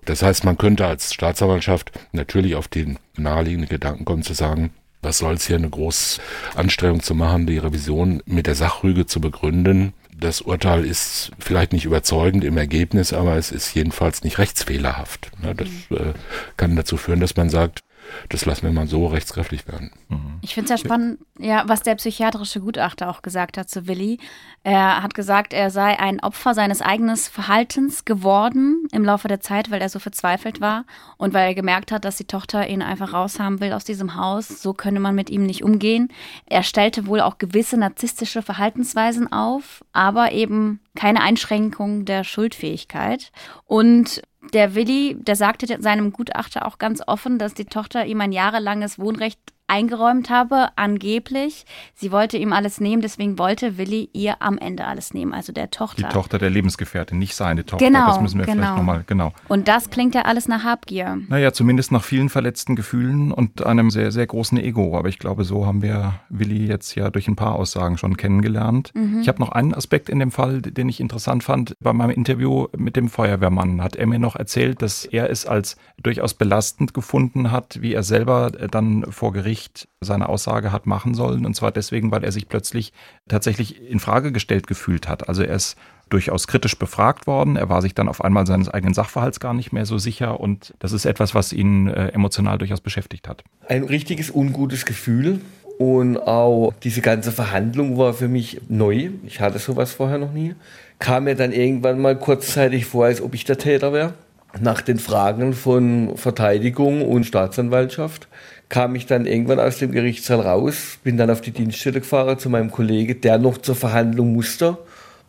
Das heißt, man könnte als Staatsanwaltschaft natürlich auf den naheliegenden Gedanken kommen zu sagen, was soll es hier eine große Anstrengung zu machen, die Revision mit der Sachrüge zu begründen? Das Urteil ist vielleicht nicht überzeugend im Ergebnis, aber es ist jedenfalls nicht rechtsfehlerhaft. Das äh, kann dazu führen, dass man sagt, das lassen wir mal so rechtskräftig werden. Mhm. Ich finde es ja spannend, ja, was der psychiatrische Gutachter auch gesagt hat zu Willi. Er hat gesagt, er sei ein Opfer seines eigenen Verhaltens geworden im Laufe der Zeit, weil er so verzweifelt war und weil er gemerkt hat, dass die Tochter ihn einfach raushaben will aus diesem Haus. So könne man mit ihm nicht umgehen. Er stellte wohl auch gewisse narzisstische Verhaltensweisen auf, aber eben keine Einschränkung der Schuldfähigkeit. Und der Willi, der sagte seinem Gutachter auch ganz offen, dass die Tochter ihm ein jahrelanges Wohnrecht eingeräumt habe, angeblich. Sie wollte ihm alles nehmen, deswegen wollte Willi ihr am Ende alles nehmen, also der Tochter. Die Tochter der Lebensgefährtin, nicht seine Tochter. Genau, das müssen wir genau. vielleicht nochmal, genau. Und das klingt ja alles nach Habgier. Naja, zumindest nach vielen verletzten Gefühlen und einem sehr, sehr großen Ego. Aber ich glaube, so haben wir Willi jetzt ja durch ein paar Aussagen schon kennengelernt. Mhm. Ich habe noch einen Aspekt in dem Fall, den ich interessant fand. Bei meinem Interview mit dem Feuerwehrmann hat er mir noch erzählt, dass er es als durchaus belastend gefunden hat, wie er selber dann vor Gericht Gericht seine Aussage hat machen sollen. Und zwar deswegen, weil er sich plötzlich tatsächlich in Frage gestellt gefühlt hat. Also er ist durchaus kritisch befragt worden. Er war sich dann auf einmal seines eigenen Sachverhalts gar nicht mehr so sicher. Und das ist etwas, was ihn äh, emotional durchaus beschäftigt hat. Ein richtiges ungutes Gefühl. Und auch diese ganze Verhandlung war für mich neu. Ich hatte sowas vorher noch nie. Kam mir dann irgendwann mal kurzzeitig vor, als ob ich der Täter wäre. Nach den Fragen von Verteidigung und Staatsanwaltschaft kam ich dann irgendwann aus dem Gerichtssaal raus, bin dann auf die Dienststelle gefahren zu meinem Kollegen, der noch zur Verhandlung musste.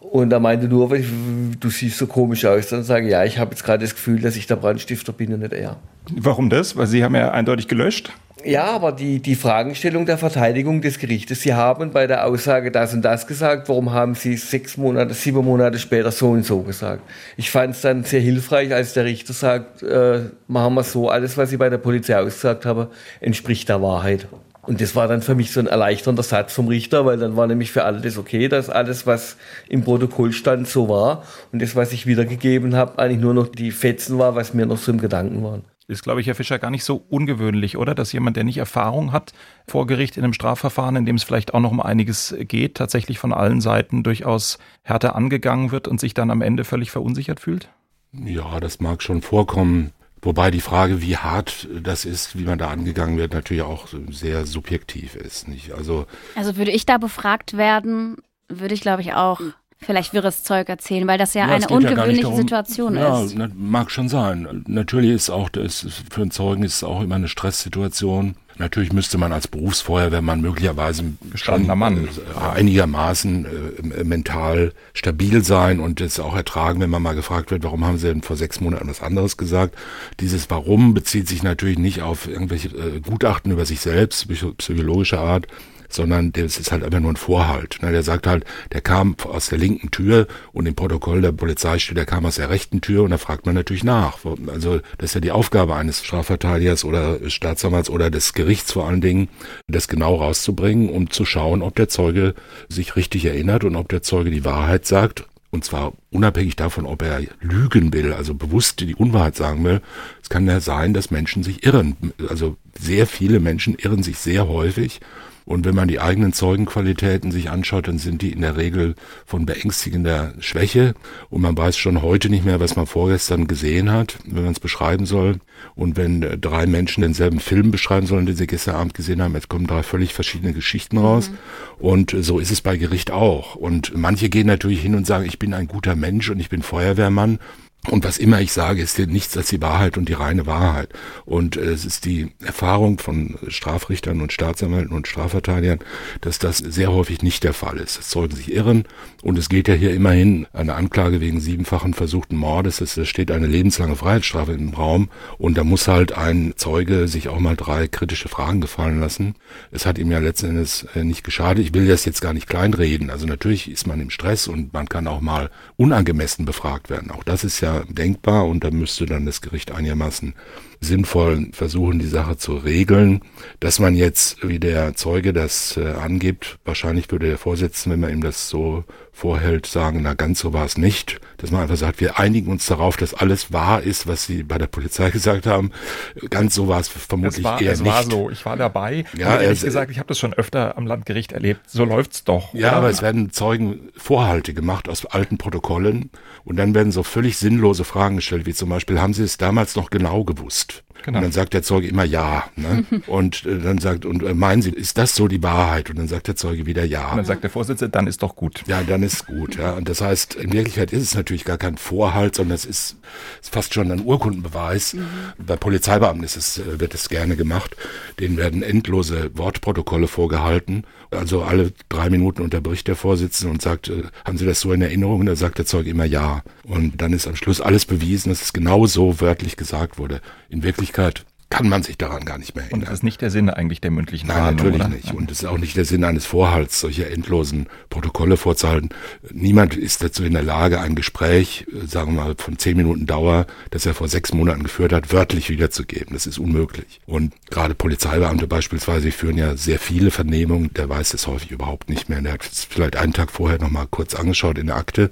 Und er meinte nur, du siehst so komisch aus. Dann sage ich, ja, ich habe jetzt gerade das Gefühl, dass ich der Brandstifter bin und nicht er. Warum das? Weil Sie haben ja eindeutig gelöscht. Ja, aber die, die Fragestellung der Verteidigung des Gerichtes, Sie haben bei der Aussage das und das gesagt, warum haben Sie sechs Monate, sieben Monate später so und so gesagt? Ich fand es dann sehr hilfreich, als der Richter sagt, äh, machen wir so, alles, was ich bei der Polizei ausgesagt habe, entspricht der Wahrheit. Und das war dann für mich so ein erleichternder Satz vom Richter, weil dann war nämlich für alle das okay, dass alles, was im Protokoll stand, so war. Und das, was ich wiedergegeben habe, eigentlich nur noch die Fetzen war, was mir noch so im Gedanken waren. Ist, glaube ich, Herr Fischer, gar nicht so ungewöhnlich, oder? Dass jemand, der nicht Erfahrung hat vor Gericht in einem Strafverfahren, in dem es vielleicht auch noch um einiges geht, tatsächlich von allen Seiten durchaus härter angegangen wird und sich dann am Ende völlig verunsichert fühlt? Ja, das mag schon vorkommen. Wobei die Frage, wie hart das ist, wie man da angegangen wird, natürlich auch sehr subjektiv ist. Nicht? Also, also würde ich da befragt werden, würde ich glaube ich auch vielleicht wirres Zeug erzählen, weil das ja, ja eine ungewöhnliche ja Situation ja, ist. Ja, mag schon sein. Natürlich ist auch das, für einen Zeugen ist es auch immer eine Stresssituation. Natürlich müsste man als Berufsfeuerwehrmann möglicherweise gestandener Mann äh, einigermaßen äh, mental stabil sein und es auch ertragen, wenn man mal gefragt wird, warum haben Sie denn vor sechs Monaten was anderes gesagt? Dieses Warum bezieht sich natürlich nicht auf irgendwelche äh, Gutachten über sich selbst, psychologischer Art, sondern das ist halt einfach nur ein Vorhalt. Ne? Der sagt halt, der kam aus der linken Tür und im Protokoll der Polizei steht, der kam aus der rechten Tür und da fragt man natürlich nach. Also das ist ja die Aufgabe eines Strafverteidigers oder Staatsanwalts oder des Gerichts vor allen Dingen, das genau rauszubringen, um zu schauen, ob der Zeuge sich richtig erinnert und ob der Zeuge die Wahrheit sagt und zwar unabhängig davon, ob er lügen will, also bewusst die Unwahrheit sagen will. Es kann ja sein, dass Menschen sich irren. Also sehr viele Menschen irren sich sehr häufig und wenn man die eigenen Zeugenqualitäten sich anschaut, dann sind die in der Regel von beängstigender Schwäche. Und man weiß schon heute nicht mehr, was man vorgestern gesehen hat, wenn man es beschreiben soll. Und wenn äh, drei Menschen denselben Film beschreiben sollen, den sie gestern Abend gesehen haben, jetzt kommen drei völlig verschiedene Geschichten raus. Mhm. Und äh, so ist es bei Gericht auch. Und manche gehen natürlich hin und sagen, ich bin ein guter Mensch und ich bin Feuerwehrmann. Und was immer ich sage, ist nichts als die Wahrheit und die reine Wahrheit. Und äh, es ist die Erfahrung von Strafrichtern und Staatsanwälten und Strafverteidigern, dass das sehr häufig nicht der Fall ist. Es Zeugen sich irren und es geht ja hier immerhin eine Anklage wegen siebenfachen versuchten Mordes. Es steht eine lebenslange Freiheitsstrafe im Raum und da muss halt ein Zeuge sich auch mal drei kritische Fragen gefallen lassen. Es hat ihm ja letzten Endes äh, nicht geschadet. Ich will das jetzt gar nicht kleinreden. Also natürlich ist man im Stress und man kann auch mal unangemessen befragt werden. Auch das ist ja denkbar und da müsste dann das Gericht einigermaßen sinnvoll versuchen, die Sache zu regeln. Dass man jetzt, wie der Zeuge das äh, angibt, wahrscheinlich würde der Vorsitzende, wenn man ihm das so vorhält, sagen, na ganz so war es nicht. Dass man einfach sagt, wir einigen uns darauf, dass alles wahr ist, was sie bei der Polizei gesagt haben. Ganz so war es vermutlich es war, eher es nicht. war so, ich war dabei. Ja, und ehrlich es, gesagt, ich habe das schon öfter am Landgericht erlebt. So läuft's doch. Ja, oder? aber es werden Zeugen Vorhalte gemacht aus alten Protokollen und dann werden so völlig sinnlose Fragen gestellt, wie zum Beispiel, haben Sie es damals noch genau gewusst? just Genau. Und dann sagt der Zeuge immer ja. Ne? und äh, dann sagt, und äh, meinen Sie, ist das so die Wahrheit? Und dann sagt der Zeuge wieder ja. Und dann sagt der Vorsitzende, dann ist doch gut. Ja, dann ist gut. Ja. Und das heißt, in Wirklichkeit ist es natürlich gar kein Vorhalt, sondern es ist, ist fast schon ein Urkundenbeweis. Mhm. Bei Polizeibeamten ist es, äh, wird es gerne gemacht. Denen werden endlose Wortprotokolle vorgehalten. Also alle drei Minuten unterbricht der Vorsitzende und sagt, äh, haben Sie das so in Erinnerung? Und dann sagt der Zeuge immer ja. Und dann ist am Schluss alles bewiesen, dass es genau so wörtlich gesagt wurde. In Wirklichkeit kann man sich daran gar nicht mehr erinnern. Und das ist nicht der Sinn eigentlich der mündlichen Nein, Verhandlung, natürlich oder? nicht. Und es ist auch nicht der Sinn eines Vorhalts, solche endlosen Protokolle vorzuhalten. Niemand ist dazu in der Lage, ein Gespräch, äh, sagen wir mal, von zehn Minuten Dauer, das er vor sechs Monaten geführt hat, wörtlich wiederzugeben. Das ist unmöglich. Und gerade Polizeibeamte beispielsweise führen ja sehr viele Vernehmungen. Der weiß es häufig überhaupt nicht mehr. Der hat es vielleicht einen Tag vorher noch mal kurz angeschaut in der Akte.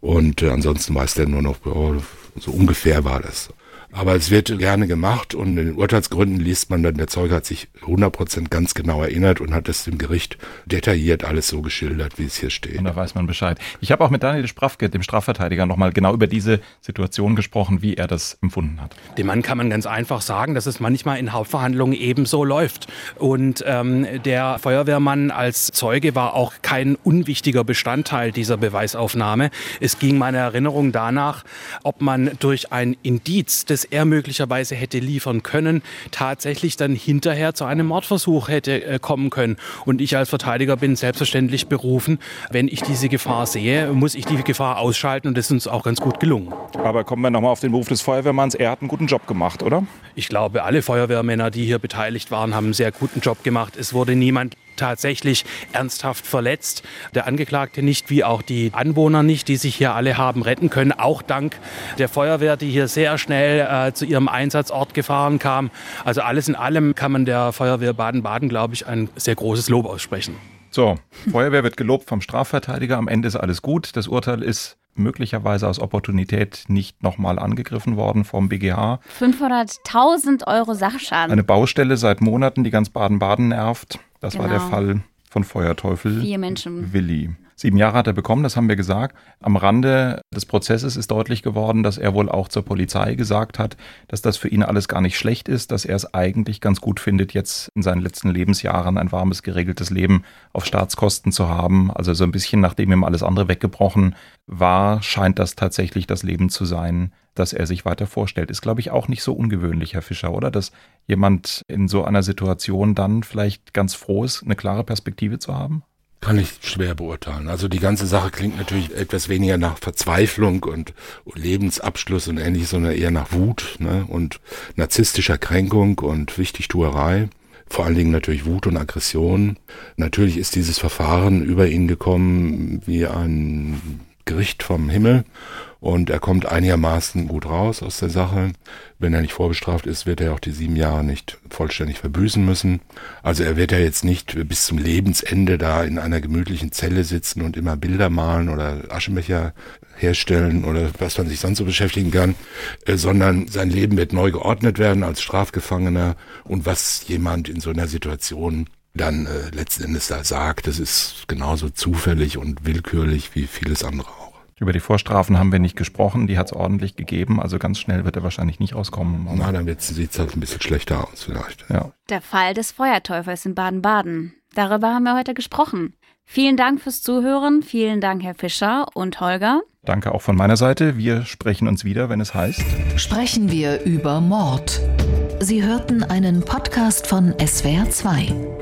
Und äh, ansonsten weiß der nur noch, oh, so ungefähr war das. Aber es wird gerne gemacht und in den Urteilsgründen liest man dann, der Zeuge hat sich 100% ganz genau erinnert und hat es dem Gericht detailliert alles so geschildert, wie es hier steht. Und da weiß man Bescheid. Ich habe auch mit Daniel Sprafke, dem Strafverteidiger, nochmal genau über diese Situation gesprochen, wie er das empfunden hat. Dem Mann kann man ganz einfach sagen, dass es manchmal in Hauptverhandlungen ebenso läuft. Und ähm, der Feuerwehrmann als Zeuge war auch kein unwichtiger Bestandteil dieser Beweisaufnahme. Es ging meiner Erinnerung danach, ob man durch ein Indiz des er möglicherweise hätte liefern können, tatsächlich dann hinterher zu einem Mordversuch hätte äh, kommen können. Und ich als Verteidiger bin selbstverständlich berufen, wenn ich diese Gefahr sehe, muss ich die Gefahr ausschalten und das ist uns auch ganz gut gelungen. Aber kommen wir nochmal auf den Beruf des Feuerwehrmanns. Er hat einen guten Job gemacht, oder? Ich glaube, alle Feuerwehrmänner, die hier beteiligt waren, haben einen sehr guten Job gemacht. Es wurde niemand tatsächlich ernsthaft verletzt. Der Angeklagte nicht, wie auch die Anwohner nicht, die sich hier alle haben retten können. Auch dank der Feuerwehr, die hier sehr schnell äh, zu ihrem Einsatzort gefahren kam. Also alles in allem kann man der Feuerwehr Baden-Baden, glaube ich, ein sehr großes Lob aussprechen. So, Feuerwehr wird gelobt vom Strafverteidiger. Am Ende ist alles gut. Das Urteil ist möglicherweise aus Opportunität nicht nochmal angegriffen worden vom BGH. 500.000 Euro Sachschaden. Eine Baustelle seit Monaten, die ganz Baden-Baden nervt. Das Genau. war der Fall von Feuerteufel Vier Menschen. Willi. Sieben Jahre hat er bekommen, das haben wir gesagt. Am Rande des Prozesses ist deutlich geworden, dass er wohl auch zur Polizei gesagt hat, dass das für ihn alles gar nicht schlecht ist, dass er es eigentlich ganz gut findet, jetzt in seinen letzten Lebensjahren ein warmes, geregeltes Leben auf Staatskosten zu haben. Also so ein bisschen, nachdem ihm alles andere weggebrochen war, scheint das tatsächlich das Leben zu sein, das er sich weiter vorstellt. Ist, glaube ich, auch nicht so ungewöhnlich, Herr Fischer, oder? Dass jemand in so einer Situation dann vielleicht ganz froh ist, eine klare Perspektive zu haben? Kann ich schwer beurteilen. Also die ganze Sache klingt natürlich etwas weniger nach Verzweiflung und Lebensabschluss und ähnliches, sondern eher nach Wut ne? und narzisstischer Kränkung und Wichtigtuerei. Vor allen Dingen natürlich Wut und Aggression. Natürlich ist dieses Verfahren über ihn gekommen wie ein Gericht vom Himmel und er kommt einigermaßen gut raus aus der Sache. Wenn er nicht vorbestraft ist, wird er auch die sieben Jahre nicht vollständig verbüßen müssen. Also er wird ja jetzt nicht bis zum Lebensende da in einer gemütlichen Zelle sitzen und immer Bilder malen oder Aschenbecher herstellen oder was man sich sonst so beschäftigen kann, äh, sondern sein Leben wird neu geordnet werden als Strafgefangener und was jemand in so einer Situation dann äh, letzten Endes da sagt, das ist genauso zufällig und willkürlich wie vieles andere auch. Über die Vorstrafen haben wir nicht gesprochen, die hat es ordentlich gegeben, also ganz schnell wird er wahrscheinlich nicht rauskommen. Na, dann sieht es halt ein bisschen schlechter aus vielleicht. Ja. Der Fall des Feuerteufels in Baden-Baden. Darüber haben wir heute gesprochen. Vielen Dank fürs Zuhören. Vielen Dank, Herr Fischer und Holger. Danke auch von meiner Seite. Wir sprechen uns wieder, wenn es heißt. Sprechen wir über Mord. Sie hörten einen Podcast von SWR2.